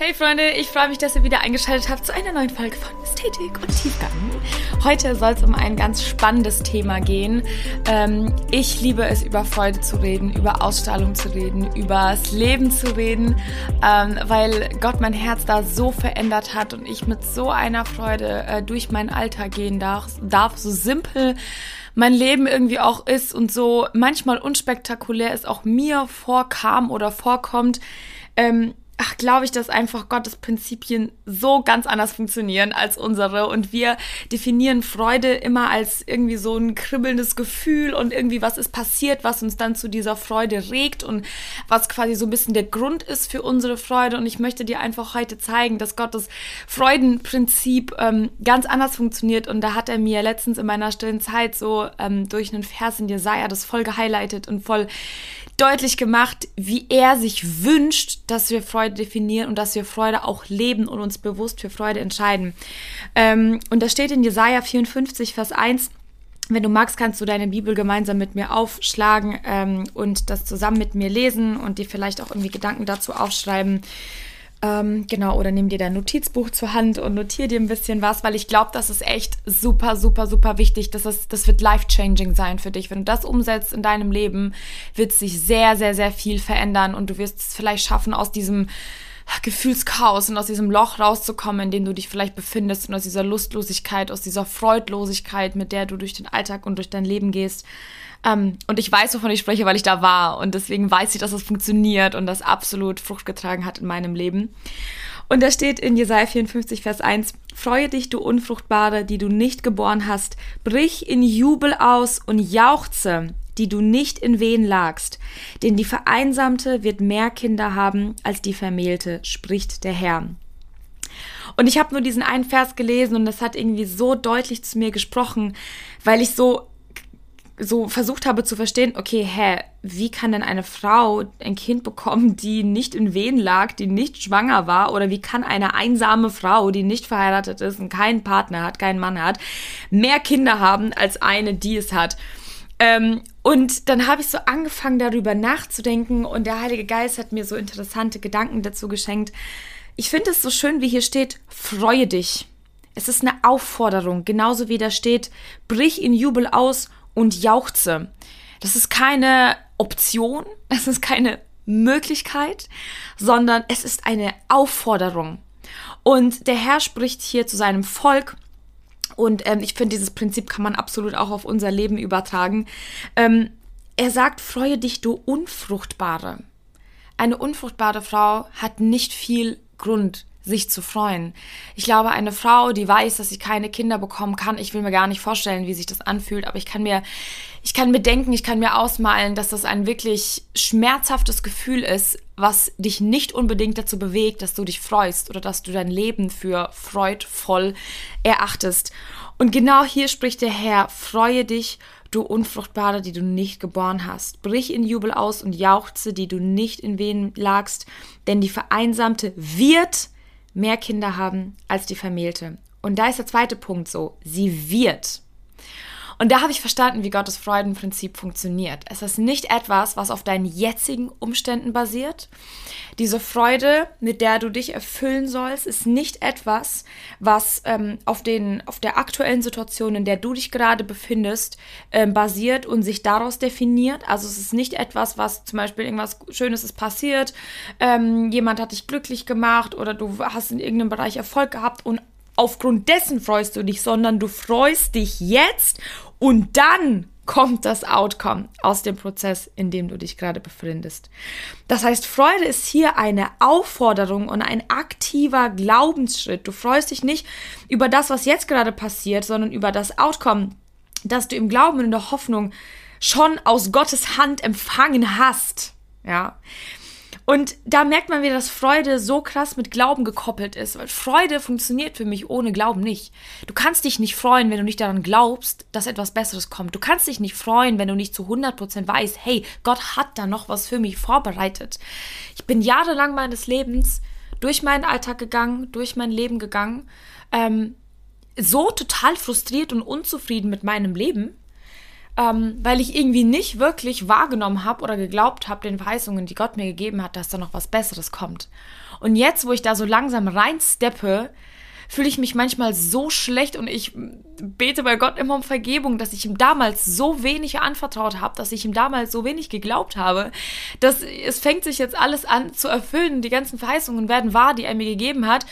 Hey Freunde, ich freue mich, dass ihr wieder eingeschaltet habt zu einer neuen Folge von Ästhetik und Tiefgang. Heute soll es um ein ganz spannendes Thema gehen. Ähm, ich liebe es, über Freude zu reden, über Ausstrahlung zu reden, über das Leben zu reden, ähm, weil Gott mein Herz da so verändert hat und ich mit so einer Freude äh, durch meinen Alltag gehen darf, darf so simpel mein Leben irgendwie auch ist und so manchmal unspektakulär es auch mir vorkam oder vorkommt. Ähm, ach, glaube ich, dass einfach Gottes Prinzipien so ganz anders funktionieren als unsere. Und wir definieren Freude immer als irgendwie so ein kribbelndes Gefühl und irgendwie was ist passiert, was uns dann zu dieser Freude regt und was quasi so ein bisschen der Grund ist für unsere Freude. Und ich möchte dir einfach heute zeigen, dass Gottes Freudenprinzip ähm, ganz anders funktioniert. Und da hat er mir letztens in meiner stillen Zeit so ähm, durch einen Vers in Jesaja das voll gehighlightet und voll deutlich gemacht, wie er sich wünscht, dass wir Freude definieren und dass wir Freude auch leben und uns bewusst für Freude entscheiden. Ähm, und da steht in Jesaja 54, Vers 1, wenn du magst, kannst du deine Bibel gemeinsam mit mir aufschlagen ähm, und das zusammen mit mir lesen und dir vielleicht auch irgendwie Gedanken dazu aufschreiben. Ähm, genau, oder nimm dir dein Notizbuch zur Hand und notier dir ein bisschen was, weil ich glaube, das ist echt super, super, super wichtig. Das, ist, das wird life-changing sein für dich. Wenn du das umsetzt in deinem Leben, wird sich sehr, sehr, sehr viel verändern und du wirst es vielleicht schaffen, aus diesem Gefühlschaos und aus diesem Loch rauszukommen, in dem du dich vielleicht befindest und aus dieser Lustlosigkeit, aus dieser Freudlosigkeit, mit der du durch den Alltag und durch dein Leben gehst. Ähm, und ich weiß, wovon ich spreche, weil ich da war. Und deswegen weiß ich, dass das funktioniert und das absolut Frucht getragen hat in meinem Leben. Und da steht in Jesaja 54, Vers 1, Freue dich, du Unfruchtbare, die du nicht geboren hast, brich in Jubel aus und jauchze, die du nicht in Wehen lagst. Denn die Vereinsamte wird mehr Kinder haben als die Vermählte, spricht der Herr. Und ich habe nur diesen einen Vers gelesen und das hat irgendwie so deutlich zu mir gesprochen, weil ich so so versucht habe zu verstehen, okay, hä, wie kann denn eine Frau ein Kind bekommen, die nicht in Wehen lag, die nicht schwanger war? Oder wie kann eine einsame Frau, die nicht verheiratet ist und keinen Partner hat, keinen Mann hat, mehr Kinder haben als eine, die es hat? Ähm, und dann habe ich so angefangen, darüber nachzudenken und der Heilige Geist hat mir so interessante Gedanken dazu geschenkt. Ich finde es so schön, wie hier steht, freue dich. Es ist eine Aufforderung, genauso wie da steht, brich in Jubel aus und jauchze. Das ist keine Option, es ist keine Möglichkeit, sondern es ist eine Aufforderung. Und der Herr spricht hier zu seinem Volk. Und ähm, ich finde, dieses Prinzip kann man absolut auch auf unser Leben übertragen. Ähm, er sagt, freue dich, du Unfruchtbare. Eine unfruchtbare Frau hat nicht viel Grund, sich zu freuen. Ich glaube, eine Frau, die weiß, dass sie keine Kinder bekommen kann, ich will mir gar nicht vorstellen, wie sich das anfühlt, aber ich kann mir, ich kann mir denken, ich kann mir ausmalen, dass das ein wirklich schmerzhaftes Gefühl ist, was dich nicht unbedingt dazu bewegt, dass du dich freust oder dass du dein Leben für freudvoll erachtest. Und genau hier spricht der Herr, freue dich, du Unfruchtbare, die du nicht geboren hast. Brich in Jubel aus und jauchze, die du nicht in Wehen lagst, denn die Vereinsamte wird mehr Kinder haben als die Vermählte. Und da ist der zweite Punkt so, sie wird. Und da habe ich verstanden, wie Gottes Freudenprinzip funktioniert. Es ist nicht etwas, was auf deinen jetzigen Umständen basiert. Diese Freude, mit der du dich erfüllen sollst, ist nicht etwas, was ähm, auf, den, auf der aktuellen Situation, in der du dich gerade befindest, ähm, basiert und sich daraus definiert. Also es ist nicht etwas, was zum Beispiel irgendwas Schönes ist passiert, ähm, jemand hat dich glücklich gemacht oder du hast in irgendeinem Bereich Erfolg gehabt und aufgrund dessen freust du dich, sondern du freust dich jetzt und dann kommt das Outcome aus dem Prozess, in dem du dich gerade befindest. Das heißt, Freude ist hier eine Aufforderung und ein aktiver Glaubensschritt. Du freust dich nicht über das, was jetzt gerade passiert, sondern über das Outcome, das du im Glauben und in der Hoffnung schon aus Gottes Hand empfangen hast. Ja. Und da merkt man wieder, dass Freude so krass mit Glauben gekoppelt ist, weil Freude funktioniert für mich ohne Glauben nicht. Du kannst dich nicht freuen, wenn du nicht daran glaubst, dass etwas Besseres kommt. Du kannst dich nicht freuen, wenn du nicht zu 100% weißt, hey, Gott hat da noch was für mich vorbereitet. Ich bin jahrelang meines Lebens durch meinen Alltag gegangen, durch mein Leben gegangen, ähm, so total frustriert und unzufrieden mit meinem Leben, ähm, weil ich irgendwie nicht wirklich wahrgenommen habe oder geglaubt habe, den Verheißungen, die Gott mir gegeben hat, dass da noch was Besseres kommt. Und jetzt, wo ich da so langsam reinsteppe, fühle ich mich manchmal so schlecht und ich bete bei Gott immer um Vergebung, dass ich ihm damals so wenig anvertraut habe, dass ich ihm damals so wenig geglaubt habe, dass es fängt sich jetzt alles an zu erfüllen, die ganzen Verheißungen werden wahr, die er mir gegeben hat.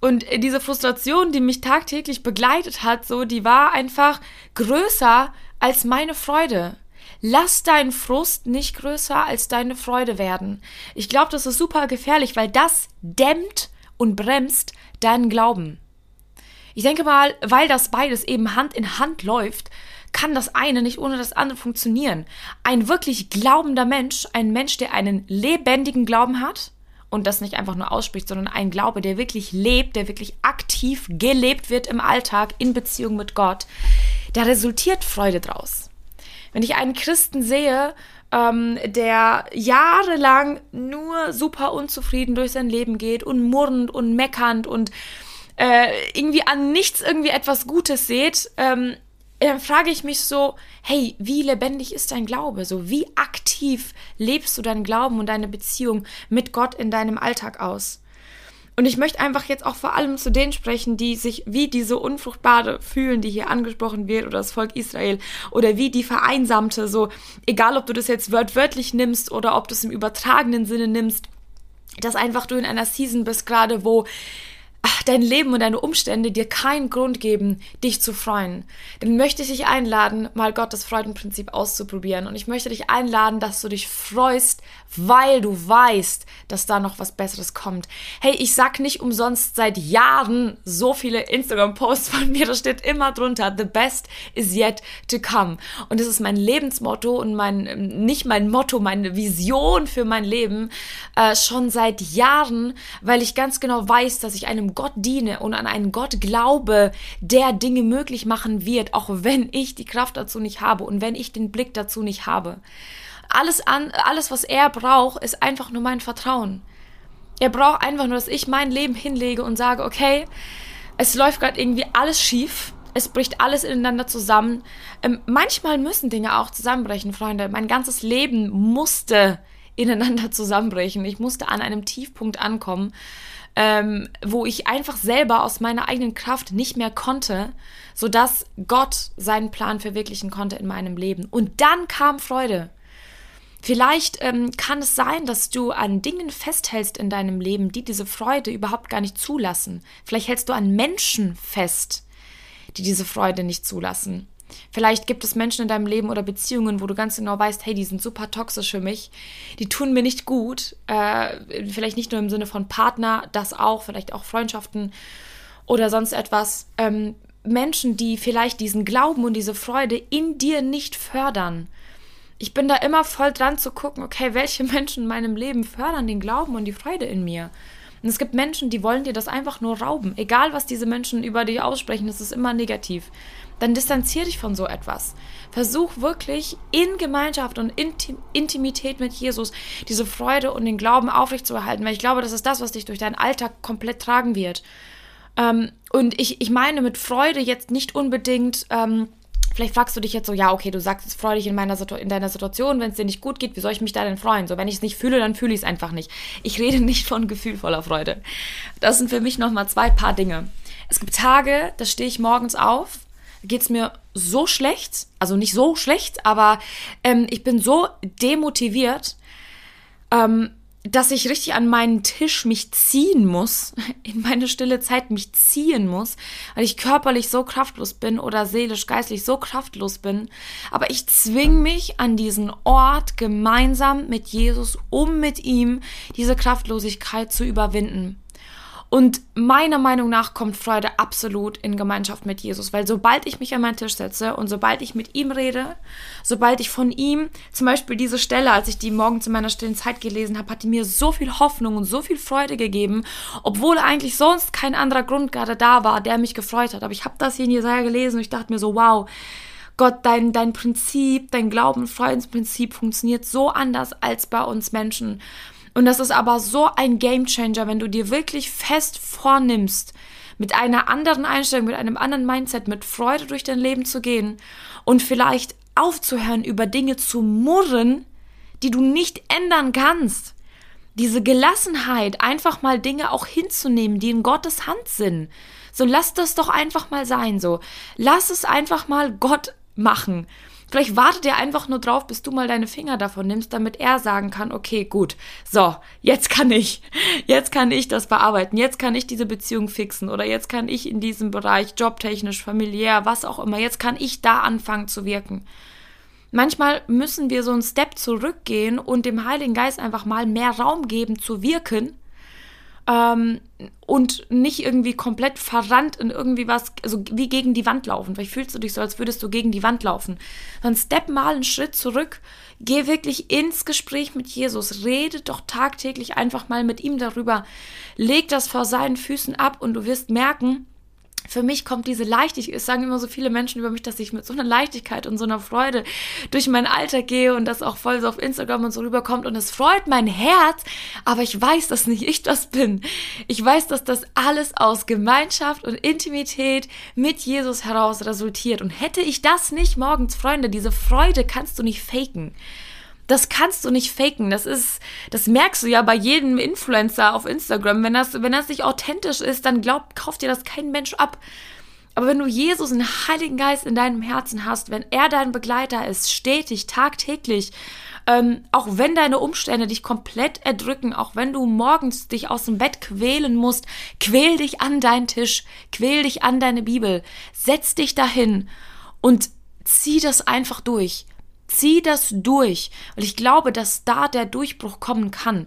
Und diese Frustration, die mich tagtäglich begleitet hat, so, die war einfach größer als meine Freude. Lass deinen Frust nicht größer als deine Freude werden. Ich glaube, das ist super gefährlich, weil das dämmt und bremst deinen Glauben. Ich denke mal, weil das beides eben Hand in Hand läuft, kann das eine nicht ohne das andere funktionieren. Ein wirklich glaubender Mensch, ein Mensch, der einen lebendigen Glauben hat, und das nicht einfach nur ausspricht, sondern ein Glaube, der wirklich lebt, der wirklich aktiv gelebt wird im Alltag in Beziehung mit Gott, da resultiert Freude draus. Wenn ich einen Christen sehe, ähm, der jahrelang nur super unzufrieden durch sein Leben geht und murrend und meckernd und äh, irgendwie an nichts irgendwie etwas Gutes seht, ähm, dann frage ich mich so, hey, wie lebendig ist dein Glaube? So, wie aktiv lebst du deinen Glauben und deine Beziehung mit Gott in deinem Alltag aus? Und ich möchte einfach jetzt auch vor allem zu denen sprechen, die sich wie diese Unfruchtbare fühlen, die hier angesprochen wird, oder das Volk Israel, oder wie die Vereinsamte, so, egal ob du das jetzt wörtwörtlich nimmst oder ob du es im übertragenen Sinne nimmst, dass einfach du in einer Season bist gerade, wo dein Leben und deine Umstände dir keinen Grund geben, dich zu freuen, dann möchte ich dich einladen, mal Gottes Freudenprinzip auszuprobieren. Und ich möchte dich einladen, dass du dich freust, weil du weißt, dass da noch was Besseres kommt. Hey, ich sag nicht umsonst seit Jahren so viele Instagram-Posts von mir, da steht immer drunter, the best is yet to come. Und das ist mein Lebensmotto und mein, nicht mein Motto, meine Vision für mein Leben, äh, schon seit Jahren, weil ich ganz genau weiß, dass ich einem Gott diene und an einen Gott glaube, der Dinge möglich machen wird, auch wenn ich die Kraft dazu nicht habe und wenn ich den Blick dazu nicht habe. Alles an, alles, was er braucht, ist einfach nur mein Vertrauen. Er braucht einfach nur, dass ich mein Leben hinlege und sage, okay, es läuft gerade irgendwie alles schief. Es bricht alles ineinander zusammen. Ähm, manchmal müssen Dinge auch zusammenbrechen, Freunde. Mein ganzes Leben musste ineinander zusammenbrechen. Ich musste an einem Tiefpunkt ankommen, ähm, wo ich einfach selber aus meiner eigenen Kraft nicht mehr konnte, sodass Gott seinen Plan verwirklichen konnte in meinem Leben. Und dann kam Freude. Vielleicht ähm, kann es sein, dass du an Dingen festhältst in deinem Leben, die diese Freude überhaupt gar nicht zulassen. Vielleicht hältst du an Menschen fest, die diese Freude nicht zulassen. Vielleicht gibt es Menschen in deinem Leben oder Beziehungen, wo du ganz genau weißt, hey, die sind super toxisch für mich, die tun mir nicht gut. Äh, vielleicht nicht nur im Sinne von Partner, das auch, vielleicht auch Freundschaften oder sonst etwas. Ähm, Menschen, die vielleicht diesen Glauben und diese Freude in dir nicht fördern ich bin da immer voll dran zu gucken, okay, welche Menschen in meinem Leben fördern den Glauben und die Freude in mir. Und es gibt Menschen, die wollen dir das einfach nur rauben. Egal, was diese Menschen über dich aussprechen, das ist immer negativ. Dann distanzier dich von so etwas. Versuch wirklich in Gemeinschaft und Intim Intimität mit Jesus diese Freude und den Glauben aufrechtzuerhalten, weil ich glaube, das ist das, was dich durch deinen Alltag komplett tragen wird. Ähm, und ich, ich meine mit Freude jetzt nicht unbedingt. Ähm, Vielleicht fragst du dich jetzt so, ja, okay, du sagst, es freu dich in, meiner in deiner Situation, wenn es dir nicht gut geht, wie soll ich mich da denn freuen? So, wenn ich es nicht fühle, dann fühle ich es einfach nicht. Ich rede nicht von gefühlvoller Freude. Das sind für mich nochmal zwei paar Dinge. Es gibt Tage, da stehe ich morgens auf, geht es mir so schlecht, also nicht so schlecht, aber ähm, ich bin so demotiviert, ähm, dass ich richtig an meinen Tisch mich ziehen muss, in meine stille Zeit mich ziehen muss, weil ich körperlich so kraftlos bin oder seelisch, geistlich so kraftlos bin. Aber ich zwing mich an diesen Ort gemeinsam mit Jesus, um mit ihm diese Kraftlosigkeit zu überwinden. Und meiner Meinung nach kommt Freude absolut in Gemeinschaft mit Jesus, weil sobald ich mich an meinen Tisch setze und sobald ich mit ihm rede, sobald ich von ihm, zum Beispiel diese Stelle, als ich die morgens in meiner stillen Zeit gelesen habe, hat die mir so viel Hoffnung und so viel Freude gegeben, obwohl eigentlich sonst kein anderer Grund gerade da war, der mich gefreut hat. Aber ich habe das hier in Jesaja gelesen und ich dachte mir so, wow, Gott, dein, dein Prinzip, dein Glauben- Freudensprinzip funktioniert so anders als bei uns Menschen. Und das ist aber so ein Gamechanger, wenn du dir wirklich fest vornimmst, mit einer anderen Einstellung, mit einem anderen Mindset, mit Freude durch dein Leben zu gehen und vielleicht aufzuhören, über Dinge zu murren, die du nicht ändern kannst. Diese Gelassenheit, einfach mal Dinge auch hinzunehmen, die in Gottes Hand sind. So lass das doch einfach mal sein, so. Lass es einfach mal Gott machen. Vielleicht wartet er einfach nur drauf, bis du mal deine Finger davon nimmst, damit er sagen kann, okay, gut, so, jetzt kann ich, jetzt kann ich das bearbeiten, jetzt kann ich diese Beziehung fixen oder jetzt kann ich in diesem Bereich jobtechnisch, familiär, was auch immer, jetzt kann ich da anfangen zu wirken. Manchmal müssen wir so einen Step zurückgehen und dem Heiligen Geist einfach mal mehr Raum geben zu wirken ähm, und nicht irgendwie komplett verrannt in irgendwie was, also wie gegen die Wand laufen. Vielleicht fühlst du dich so, als würdest du gegen die Wand laufen. Dann step mal einen Schritt zurück, geh wirklich ins Gespräch mit Jesus, rede doch tagtäglich einfach mal mit ihm darüber, leg das vor seinen Füßen ab und du wirst merken, für mich kommt diese Leichtigkeit, es sagen immer so viele Menschen über mich, dass ich mit so einer Leichtigkeit und so einer Freude durch mein Alter gehe und das auch voll so auf Instagram und so rüberkommt und es freut mein Herz, aber ich weiß, dass nicht ich das bin. Ich weiß, dass das alles aus Gemeinschaft und Intimität mit Jesus heraus resultiert und hätte ich das nicht morgens, Freunde, diese Freude kannst du nicht faken. Das kannst du nicht faken. Das ist, das merkst du ja bei jedem Influencer auf Instagram. Wenn das, wenn das nicht authentisch ist, dann glaub, kauft dir das kein Mensch ab. Aber wenn du Jesus, den Heiligen Geist in deinem Herzen hast, wenn er dein Begleiter ist, stetig, tagtäglich, ähm, auch wenn deine Umstände dich komplett erdrücken, auch wenn du morgens dich aus dem Bett quälen musst, quäl dich an deinen Tisch, quäl dich an deine Bibel, setz dich dahin und zieh das einfach durch. Zieh das durch, weil ich glaube, dass da der Durchbruch kommen kann.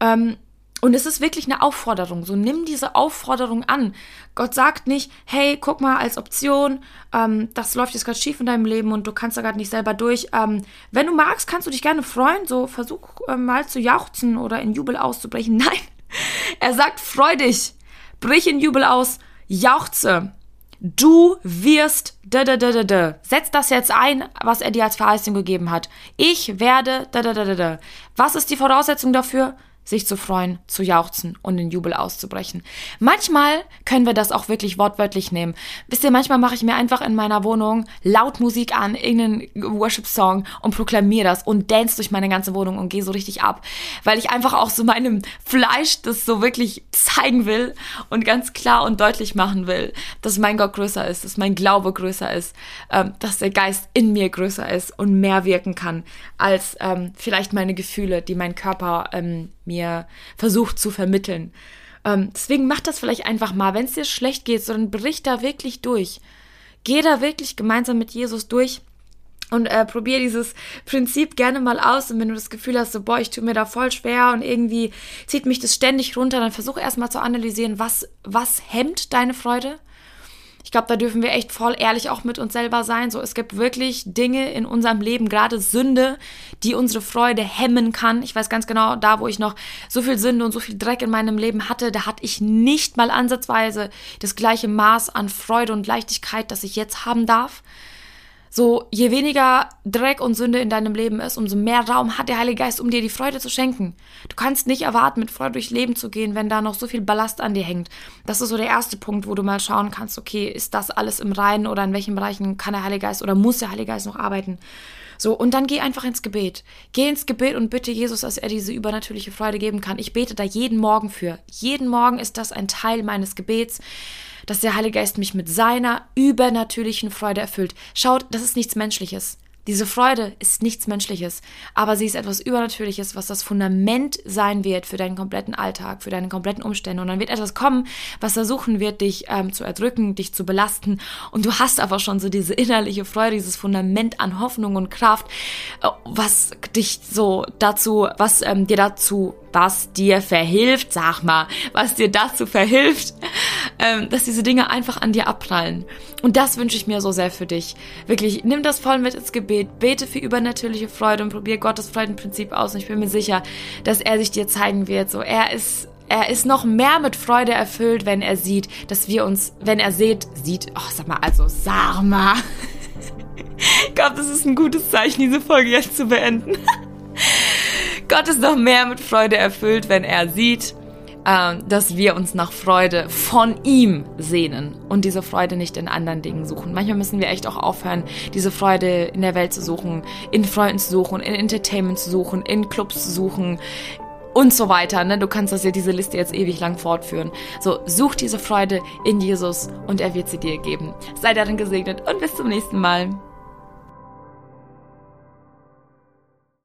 Ähm, und es ist wirklich eine Aufforderung. So nimm diese Aufforderung an. Gott sagt nicht, hey, guck mal als Option, ähm, das läuft jetzt gerade schief in deinem Leben und du kannst da gerade nicht selber durch. Ähm, wenn du magst, kannst du dich gerne freuen. So versuch äh, mal zu jauchzen oder in Jubel auszubrechen. Nein, er sagt, freu dich, brich in Jubel aus, jauchze. Du wirst da da da da da. Setz das jetzt ein, was er dir als Verheißung gegeben hat. Ich werde da da da da da. Was ist die Voraussetzung dafür? Sich zu freuen, zu jauchzen und in Jubel auszubrechen. Manchmal können wir das auch wirklich wortwörtlich nehmen. Wisst ihr, manchmal mache ich mir einfach in meiner Wohnung laut Musik an, irgendeinen Worship-Song und proklamiere das und dance durch meine ganze Wohnung und gehe so richtig ab, weil ich einfach auch so meinem Fleisch das so wirklich zeigen will und ganz klar und deutlich machen will, dass mein Gott größer ist, dass mein Glaube größer ist, ähm, dass der Geist in mir größer ist und mehr wirken kann als ähm, vielleicht meine Gefühle, die mein Körper ähm, mir versucht zu vermitteln. Ähm, deswegen mach das vielleicht einfach mal, wenn es dir schlecht geht, sondern brich da wirklich durch. Geh da wirklich gemeinsam mit Jesus durch und äh, probier dieses Prinzip gerne mal aus. Und wenn du das Gefühl hast, so, boah, ich tue mir da voll schwer und irgendwie zieht mich das ständig runter, dann versuch erstmal zu analysieren, was, was hemmt deine Freude? Ich glaube, da dürfen wir echt voll ehrlich auch mit uns selber sein. So, es gibt wirklich Dinge in unserem Leben, gerade Sünde, die unsere Freude hemmen kann. Ich weiß ganz genau, da, wo ich noch so viel Sünde und so viel Dreck in meinem Leben hatte, da hatte ich nicht mal ansatzweise das gleiche Maß an Freude und Leichtigkeit, das ich jetzt haben darf. So, je weniger Dreck und Sünde in deinem Leben ist, umso mehr Raum hat der Heilige Geist, um dir die Freude zu schenken. Du kannst nicht erwarten, mit Freude durchs Leben zu gehen, wenn da noch so viel Ballast an dir hängt. Das ist so der erste Punkt, wo du mal schauen kannst, okay, ist das alles im Reinen oder in welchen Bereichen kann der Heilige Geist oder muss der Heilige Geist noch arbeiten? So, und dann geh einfach ins Gebet. Geh ins Gebet und bitte Jesus, dass er diese übernatürliche Freude geben kann. Ich bete da jeden Morgen für. Jeden Morgen ist das ein Teil meines Gebets dass der Heilige Geist mich mit seiner übernatürlichen Freude erfüllt. Schaut, das ist nichts Menschliches. Diese Freude ist nichts Menschliches, aber sie ist etwas Übernatürliches, was das Fundament sein wird für deinen kompletten Alltag, für deine kompletten Umstände. Und dann wird etwas kommen, was versuchen wird, dich ähm, zu erdrücken, dich zu belasten. Und du hast aber schon so diese innerliche Freude, dieses Fundament an Hoffnung und Kraft, äh, was dich so dazu, was ähm, dir dazu was dir verhilft, sag mal, was dir dazu verhilft, ähm, dass diese Dinge einfach an dir abprallen. Und das wünsche ich mir so sehr für dich. Wirklich, nimm das voll mit ins Gebet, bete für übernatürliche Freude und probier Gottes Freudenprinzip aus. Und ich bin mir sicher, dass er sich dir zeigen wird. So, er ist er ist noch mehr mit Freude erfüllt, wenn er sieht, dass wir uns, wenn er sieht, sieht, oh, sag mal, also, sag mal. ich glaube, das ist ein gutes Zeichen, diese Folge jetzt zu beenden. Gott ist noch mehr mit Freude erfüllt, wenn er sieht, äh, dass wir uns nach Freude von ihm sehnen und diese Freude nicht in anderen Dingen suchen. Manchmal müssen wir echt auch aufhören, diese Freude in der Welt zu suchen, in Freunden zu suchen, in Entertainment zu suchen, in Clubs zu suchen, und so weiter. Ne? Du kannst das ja diese Liste jetzt ewig lang fortführen. So, such diese Freude in Jesus und er wird sie dir geben. Sei darin gesegnet und bis zum nächsten Mal.